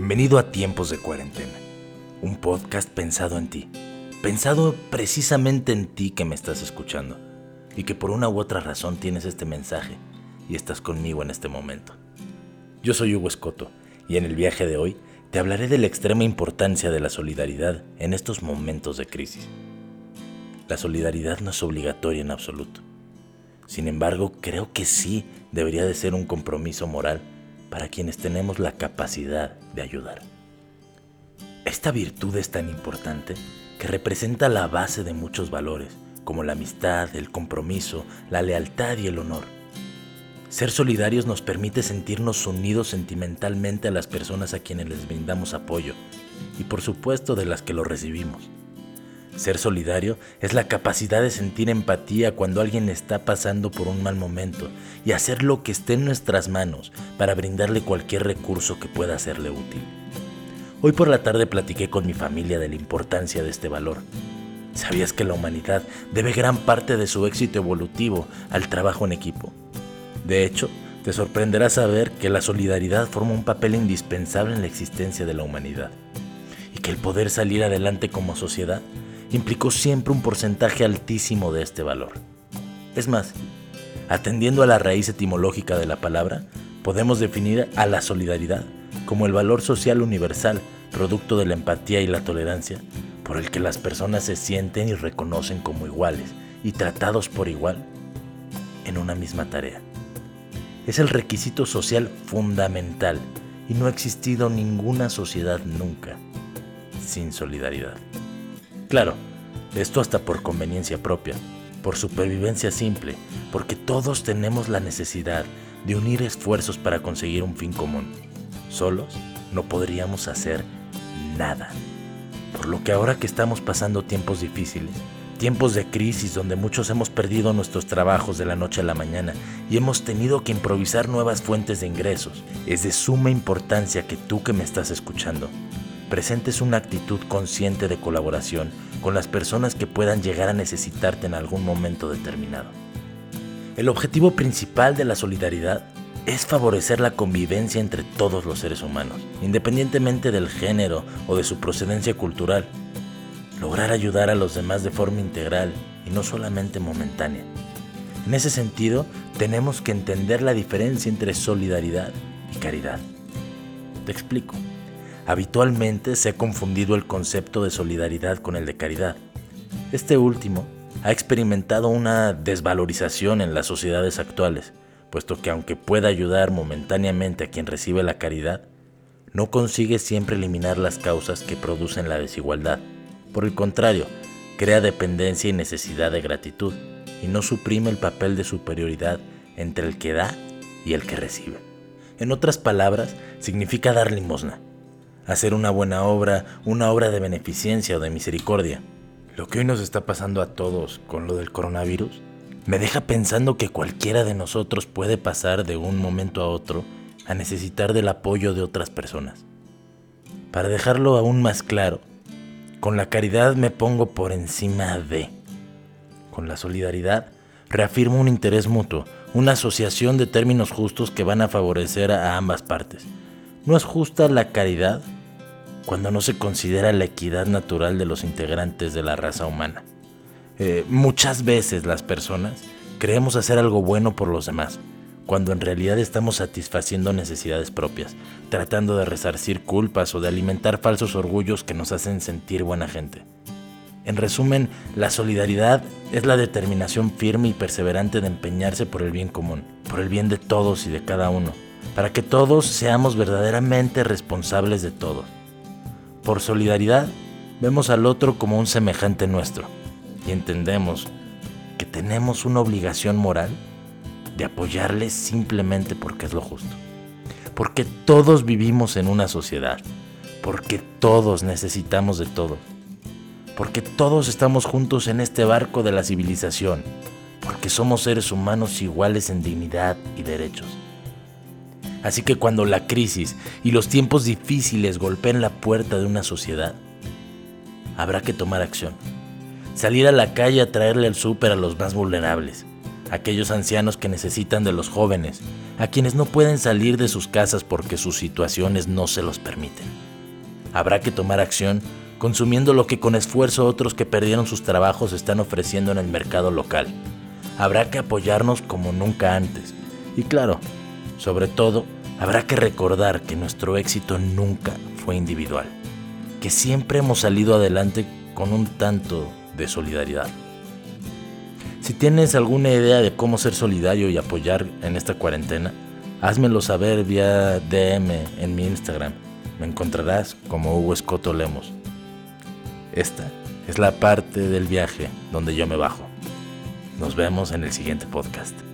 Bienvenido a Tiempos de Cuarentena, un podcast pensado en ti, pensado precisamente en ti que me estás escuchando y que por una u otra razón tienes este mensaje y estás conmigo en este momento. Yo soy Hugo Escoto y en el viaje de hoy te hablaré de la extrema importancia de la solidaridad en estos momentos de crisis. La solidaridad no es obligatoria en absoluto. Sin embargo, creo que sí debería de ser un compromiso moral para quienes tenemos la capacidad de ayudar. Esta virtud es tan importante que representa la base de muchos valores, como la amistad, el compromiso, la lealtad y el honor. Ser solidarios nos permite sentirnos unidos sentimentalmente a las personas a quienes les brindamos apoyo y por supuesto de las que lo recibimos. Ser solidario es la capacidad de sentir empatía cuando alguien está pasando por un mal momento y hacer lo que esté en nuestras manos para brindarle cualquier recurso que pueda serle útil. Hoy por la tarde platiqué con mi familia de la importancia de este valor. ¿Sabías que la humanidad debe gran parte de su éxito evolutivo al trabajo en equipo? De hecho, te sorprenderá saber que la solidaridad forma un papel indispensable en la existencia de la humanidad y que el poder salir adelante como sociedad implicó siempre un porcentaje altísimo de este valor. Es más, atendiendo a la raíz etimológica de la palabra, podemos definir a la solidaridad como el valor social universal, producto de la empatía y la tolerancia, por el que las personas se sienten y reconocen como iguales y tratados por igual en una misma tarea. Es el requisito social fundamental y no ha existido ninguna sociedad nunca sin solidaridad. Claro, esto hasta por conveniencia propia, por supervivencia simple, porque todos tenemos la necesidad de unir esfuerzos para conseguir un fin común. Solos no podríamos hacer nada. Por lo que ahora que estamos pasando tiempos difíciles, tiempos de crisis donde muchos hemos perdido nuestros trabajos de la noche a la mañana y hemos tenido que improvisar nuevas fuentes de ingresos, es de suma importancia que tú que me estás escuchando presentes una actitud consciente de colaboración con las personas que puedan llegar a necesitarte en algún momento determinado. El objetivo principal de la solidaridad es favorecer la convivencia entre todos los seres humanos, independientemente del género o de su procedencia cultural. Lograr ayudar a los demás de forma integral y no solamente momentánea. En ese sentido, tenemos que entender la diferencia entre solidaridad y caridad. Te explico. Habitualmente se ha confundido el concepto de solidaridad con el de caridad. Este último ha experimentado una desvalorización en las sociedades actuales, puesto que aunque pueda ayudar momentáneamente a quien recibe la caridad, no consigue siempre eliminar las causas que producen la desigualdad. Por el contrario, crea dependencia y necesidad de gratitud, y no suprime el papel de superioridad entre el que da y el que recibe. En otras palabras, significa dar limosna, hacer una buena obra, una obra de beneficencia o de misericordia. Lo que hoy nos está pasando a todos con lo del coronavirus me deja pensando que cualquiera de nosotros puede pasar de un momento a otro a necesitar del apoyo de otras personas. Para dejarlo aún más claro, con la caridad me pongo por encima de. Con la solidaridad reafirmo un interés mutuo, una asociación de términos justos que van a favorecer a ambas partes. No es justa la caridad cuando no se considera la equidad natural de los integrantes de la raza humana. Eh, muchas veces las personas creemos hacer algo bueno por los demás, cuando en realidad estamos satisfaciendo necesidades propias, tratando de resarcir culpas o de alimentar falsos orgullos que nos hacen sentir buena gente. En resumen, la solidaridad es la determinación firme y perseverante de empeñarse por el bien común, por el bien de todos y de cada uno, para que todos seamos verdaderamente responsables de todo. Por solidaridad, vemos al otro como un semejante nuestro y entendemos que tenemos una obligación moral de apoyarle simplemente porque es lo justo. Porque todos vivimos en una sociedad. Porque todos necesitamos de todos. Porque todos estamos juntos en este barco de la civilización. Porque somos seres humanos iguales en dignidad y derechos. Así que cuando la crisis y los tiempos difíciles golpeen la puerta de una sociedad, habrá que tomar acción. Salir a la calle a traerle el súper a los más vulnerables. aquellos ancianos que necesitan de los jóvenes, a quienes no pueden salir de sus casas porque sus situaciones no se los permiten. Habrá que tomar acción consumiendo lo que con esfuerzo otros que perdieron sus trabajos están ofreciendo en el mercado local. Habrá que apoyarnos como nunca antes. Y claro, sobre todo, habrá que recordar que nuestro éxito nunca fue individual, que siempre hemos salido adelante con un tanto de solidaridad. Si tienes alguna idea de cómo ser solidario y apoyar en esta cuarentena, házmelo saber vía DM en mi Instagram. Me encontrarás como Hugo Escoto Lemos. Esta es la parte del viaje donde yo me bajo. Nos vemos en el siguiente podcast.